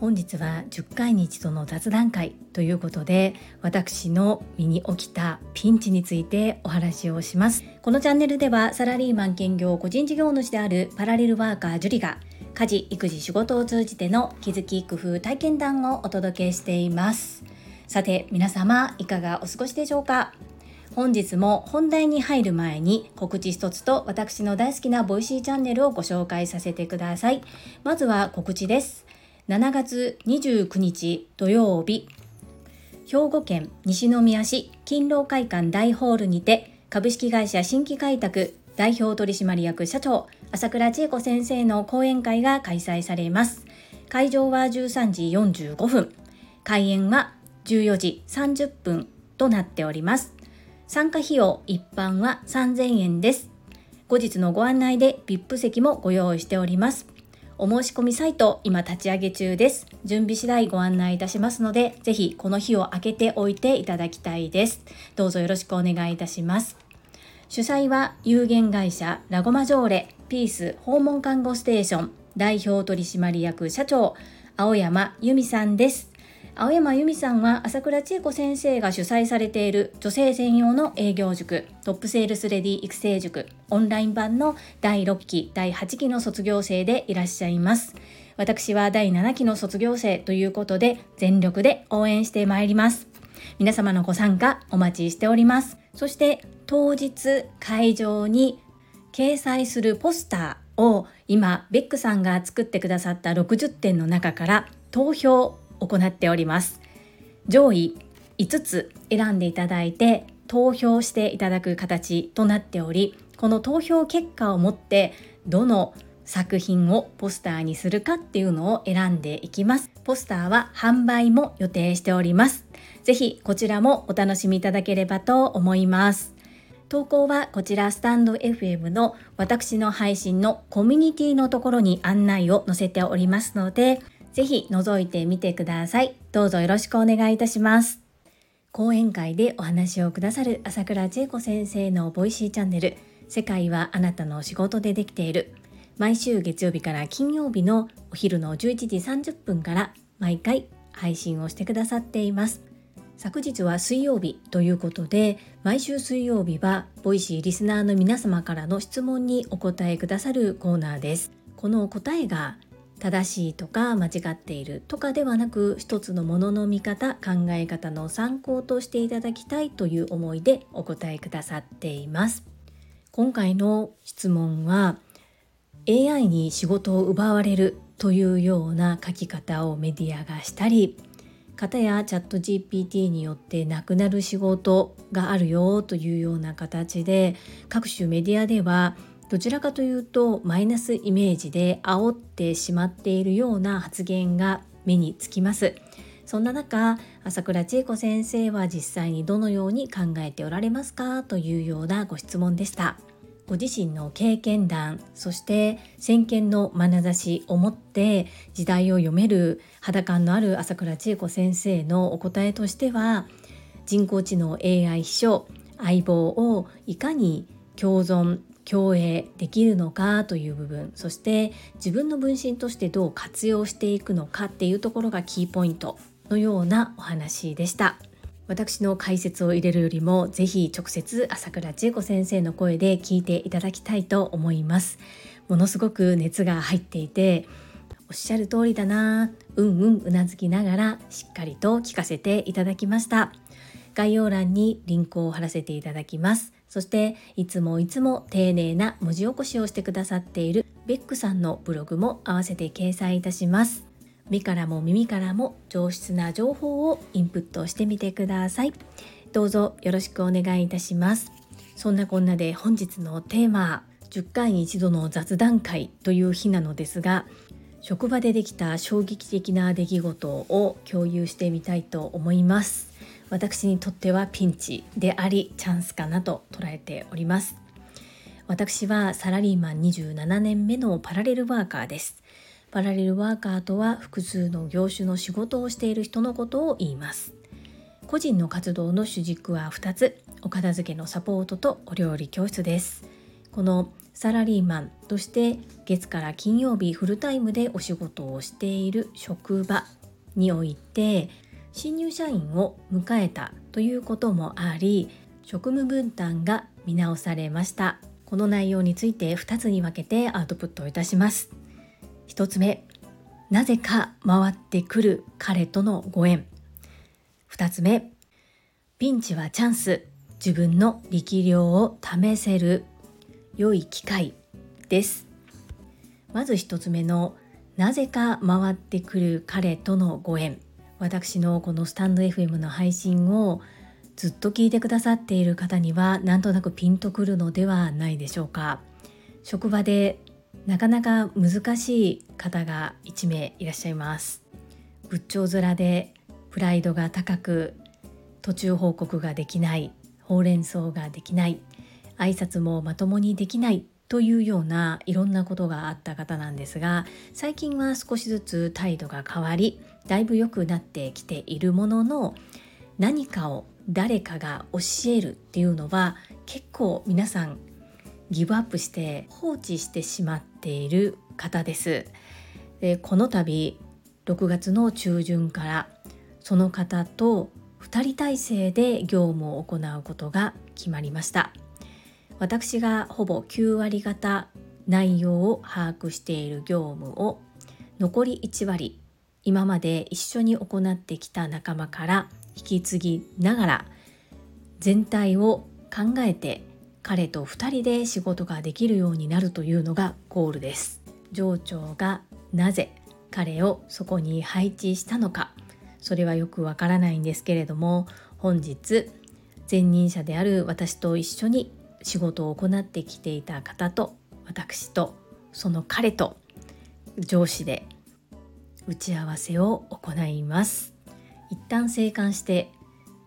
本日は10回に一度の雑談会ということで私の身に起きたピンチについてお話をします。このチャンネルではサラリーマン兼業個人事業主であるパラレルワーカージュリが家事育児仕事を通じての気づき工夫体験談をお届けしています。さて皆様いかがお過ごしでしょうか？本日も本題に入る前に告知一つと私の大好きなボイシーチャンネルをご紹介させてください。まずは告知です。7月29日土曜日兵庫県西宮市勤労会館大ホールにて株式会社新規開拓代表取締役社長朝倉千恵子先生の講演会が開催されます。会場は13時45分開演は14時30分となっております。参加費用一般は3000円です。後日のご案内で VIP 席もご用意しております。お申し込みサイト今立ち上げ中です。準備次第ご案内いたしますのでぜひこの日を空けておいていただきたいです。どうぞよろしくお願いいたします。主催は有限会社ラゴマジョーレピース訪問看護ステーション代表取締役社長青山由美さんです。青山由美さんは朝倉千恵子先生が主催されている女性専用の営業塾トップセールスレディ育成塾オンライン版の第6期第8期の卒業生でいらっしゃいます。私は第7期の卒業生ということで全力で応援してまいります。皆様のご参加お待ちしております。そして当日会場に掲載するポスターを今ベックさんが作ってくださった60点の中から投票行っております。上位5つ選んでいただいて投票していただく形となっておりこの投票結果をもってどの作品をポスターにするかっていうのを選んでいきます。ポスターは販売も予定しております。ぜひこちらもお楽しみいただければと思います。投稿はこちらスタンド FM の私の配信のコミュニティのところに案内を載せておりますのでぜひ覗いてみてください。どうぞよろしくお願いいたします。講演会でお話をくださる朝倉千恵子先生のボイシーチャンネル。世界はあなたの仕事でできている。毎週月曜日から金曜日のお昼の11時30分から毎回配信をしてくださっています。昨日は水曜日ということで毎週水曜日はボイシーリスナーの皆様からの質問にお答えくださるコーナーです。この答えが正しいとか間違っているとかではなく一つのものの見方考え方の参考としていただきたいという思いでお答えくださっています。今回の質問は AI に仕事を奪われるというような書き方をメディアがしたり方やチャット GPT によってなくなる仕事があるよというような形で各種メディアではどちらかというとマイナスイメージで煽ってしまっているような発言が目につきます。そんな中朝倉千恵子先生は実際にどのように考えておられますかというようなご質問でした。ご自身の経験談そして先見の眼差しを持って時代を読める肌感のある朝倉千恵子先生のお答えとしては人工知能 AI 秘書相棒をいかに共存共栄できるのかという部分そして自分の分身としてどう活用していくのかっていうところがキーポイントのようなお話でした。私の解説を入れるよりもぜひ直接朝倉千恵子先生の声で聞いていただきたいと思います。ものすごく熱が入っていておっしゃる通りだなうんうんうなずきながらしっかりと聞かせていただきました。概要欄にリンクを貼らせていただきます。そしていつもいつも丁寧な文字起こしをしてくださっているベックさんのブログも合わせて掲載いたします。目からも耳からも上質な情報をインプットしてみてください。どうぞよろしくお願いいたします。そんなこんなで本日のテーマ10回に一度の雑談会という日なのですが職場でできた衝撃的な出来事を共有してみたいと思います。私にとってはピンチでありチャンスかなと捉えております。私はサラリーマン27年目のパラレルワーカーです。パラレルワーカーとは複数の業種の仕事をしている人のことを言います。個人の活動の主軸は2つ。お片付けのサポートとお料理教室です。このサラリーマンとして月から金曜日フルタイムでお仕事をしている職場において新入社員を迎えたということもあり職務分担が見直されました。この内容について2つに分けてアウトプットをいたします。1つ目なぜか回ってくる彼とのご縁。2つ目ピンチはチャンス。自分の力量を試せる。良い機会です。まず1つ目のなぜか回ってくる彼とのご縁。私のこのスタンド FM の配信をずっと聞いてくださっている方にはなんとなくピンとくるのではないでしょうか。職場でなかなか難しい方が1名いらっしゃいます。仏頂面でプライドが高く途中報告ができないほうれん草ができない挨拶もまともにできないというようないろんなことがあった方なんですが最近は少しずつ態度が変わりだいぶ良くなってきているものの何かを誰かが教えるっていうのは結構皆さんギブアップして放置してしまっている方です。でこの度6月の中旬からその方と2人体制で業務を行うことが決まりました私がほぼ9割方内容を把握している業務を残り1割今まで一緒に行ってきた仲間から引き継ぎながら全体を考えて彼と2人で仕事ができるようになるというのがゴールです。上長がなぜ彼をそこに配置したのかそれはよくわからないんですけれども本日前任者である私と一緒に仕事を行ってきていた方と私とその彼と上司で打ち合わせを行います。一旦静観して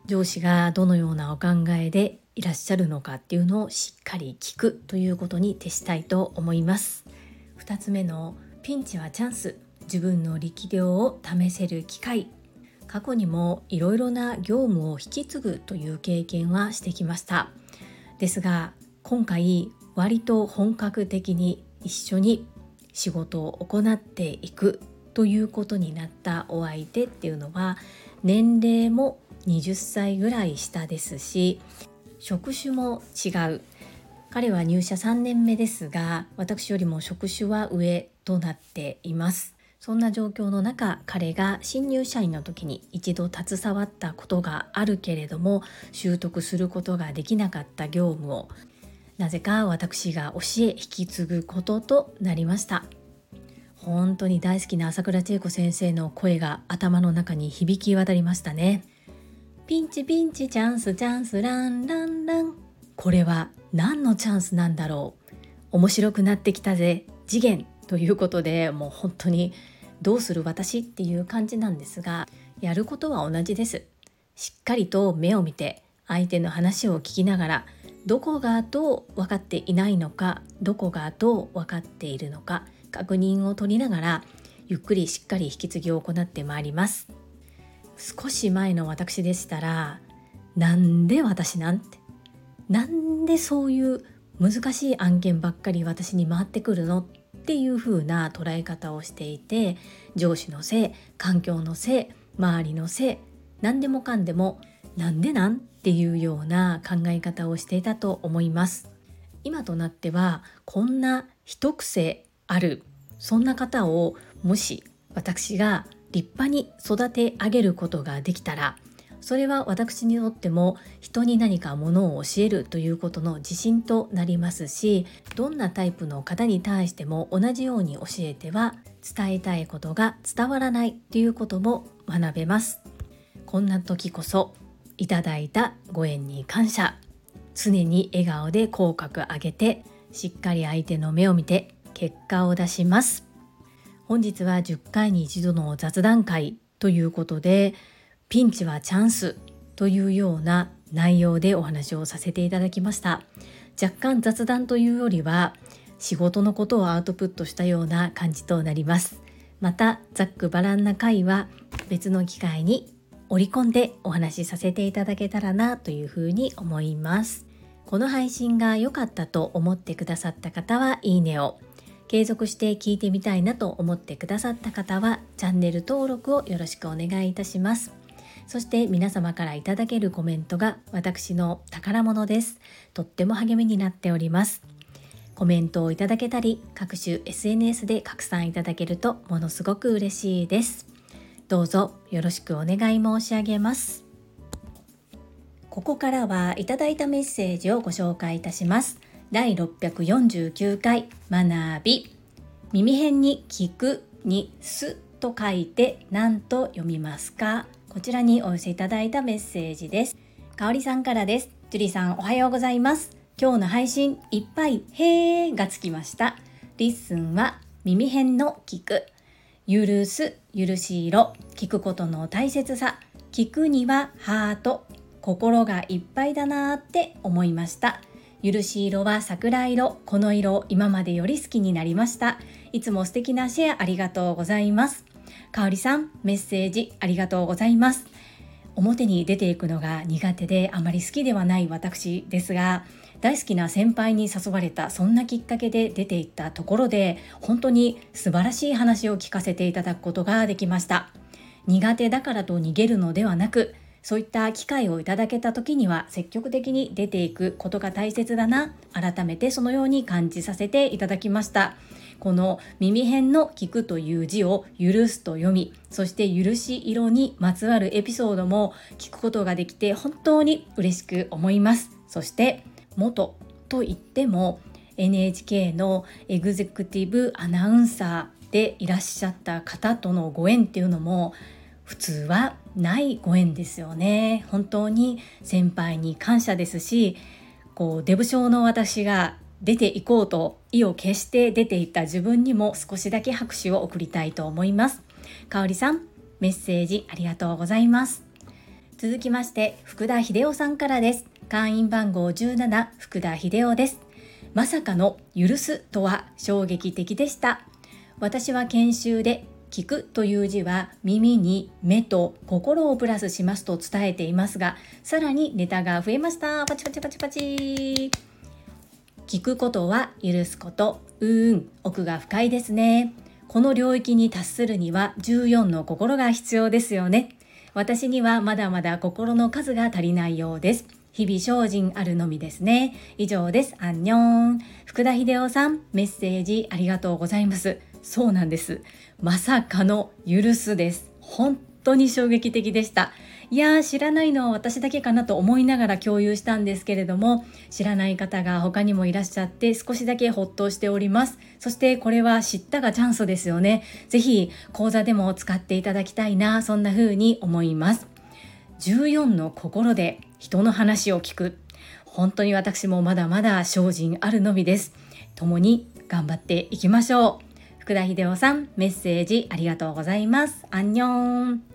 上司がどのようなお考えでいらっしゃるのかっていうのをしっかり聞くということに徹したいと思います。2つ目のピンチはチャンス。自分の力量を試せる機会。過去にもいろいろな業務を引き継ぐという経験はしてきました。ですが今回割と本格的に一緒に仕事を行っていくということになったお相手っていうのは年齢も20歳ぐらい下ですし職種も違う。彼は入社3年目ですが私よりも職種は上となっています。そんな状況の中彼が新入社員の時に一度携わったことがあるけれども習得することができなかった業務をなぜか私が教え引き継ぐこととなりました。本当に大好きな朝倉千恵子先生の声が頭の中に響き渡りましたね。ピンチピンチチャンスチャンスランランラン。これは何のチャンスなんだろう。面白くなってきたぜ。次元。ということでもう本当にどうする私っていう感じなんですがやることは同じです。しっかりと目を見て相手の話を聞きながらどこがどう分かっていないのかどこがどう分かっているのか確認を取りながらゆっくりしっかり引き継ぎを行ってまいります。少し前の私でしたらなんで私なんて？なんでそういう難しい案件ばっかり私に回ってくるの？っっていう風な捉え方をしていて上司のせい環境のせい周りのせい何でもかんでもなんでなんっていうような考え方をしていたと思います。今となってはこんな一癖あるそんな方をもし私が立派に育て上げることができたらそれは私にとっても人に何かものを教えるということの自信となりますしどんなタイプの方に対しても同じように教えては伝えたいことが伝わらないということも学べます。こんな時こそいただいたご縁に感謝。常に笑顔で口角上げてしっかり相手の目を見て結果を出します。本日は10回に一度の雑談会ということでピンチはチャンスというような内容でお話をさせていただきました。若干雑談というよりは仕事のことをアウトプットしたような感じとなります。またざっくばらんな回は別の機会に織り込んでお話しさせていただけたらなというふうに思います。この配信が良かったと思ってくださった方はいいねを。継続して聞いてみたいなと思ってくださった方はチャンネル登録をよろしくお願いいたします。そして皆様からいただけるコメントが私の宝物です。とっても励みになっております。コメントをいただけたり各種 SNS で拡散いただけるとものすごく嬉しいです。どうぞよろしくお願い申し上げます。ここからはいただいたメッセージをご紹介いたします。第649回学び。耳辺に聞くにすと書いて何と読みますか？こちらにお寄せいただいたメッセージです。かおりさんからです。ジュリさんおはようございます。今日の配信いっぱいへーがつきました。 listen は耳偏の聴く。許す許し色。聞くことの大切さ。聞くにはハート。心がいっぱいだなーって思いました。許し色は桜色。この色今までより好きになりました。いつも素敵なシェアありがとうございます。かおりさんメッセージありがとうございます。表に出ていくのが苦手であまり好きではない私ですが大好きな先輩に誘われたそんなきっかけで出ていったところで本当に素晴らしい話を聞かせていただくことができました。苦手だからと逃げるのではなくそういった機会をいただけた時には積極的に出ていくことが大切だな改めてそのように感じさせていただきました。この耳辺の聞くという字を許すと読みそして許し色にまつわるエピソードも聞くことができて本当に嬉しく思います。そして元と言っても NHK のエグゼクティブアナウンサーでいらっしゃった方とのご縁っていうのも普通はないご縁ですよね。本当に先輩に感謝ですしこうデブ症の私が出ていこうと意を決して出ていった自分にも少しだけ拍手を送りたいと思います。かおりさんメッセージありがとうございます。続きまして福田秀夫さんからです。会員番号17福田秀夫です。まさかの許すとは衝撃的でした。私は研修で聞くという字は耳に目と心をプラスしますと伝えていますがさらにネタが増えました。パチパチパチパチ。聞くことは許すこと。うーん。奥が深いですね。この領域に達するには14の心が必要ですよね。私にはまだまだ心の数が足りないようです。日々精進あるのみですね。以上です。アンニョン。福田秀夫さんメッセージありがとうございます。そうなんです。まさかの許すです。本当に衝撃的でした。いやー知らないのは私だけかなと思いながら共有したんですけれども知らない方が他にもいらっしゃって少しだけほっとしております。そしてこれは知ったがチャンスですよね。是非講座でも使っていただきたいなそんな風に思います。14の心で人の話を聞く。本当に私もまだまだ精進あるのみです。共に頑張っていきましょう。福田秀夫さんメッセージありがとうございます。アンニョン。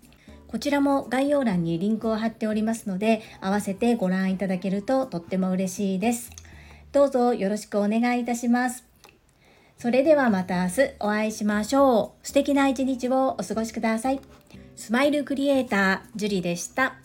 こちらも概要欄にリンクを貼っておりますので、合わせてご覧いただけるととっても嬉しいです。どうぞよろしくお願いいたします。それではまた明日お会いしましょう。素敵な一日をお過ごしください。スマイルクリエイター、ジュリでした。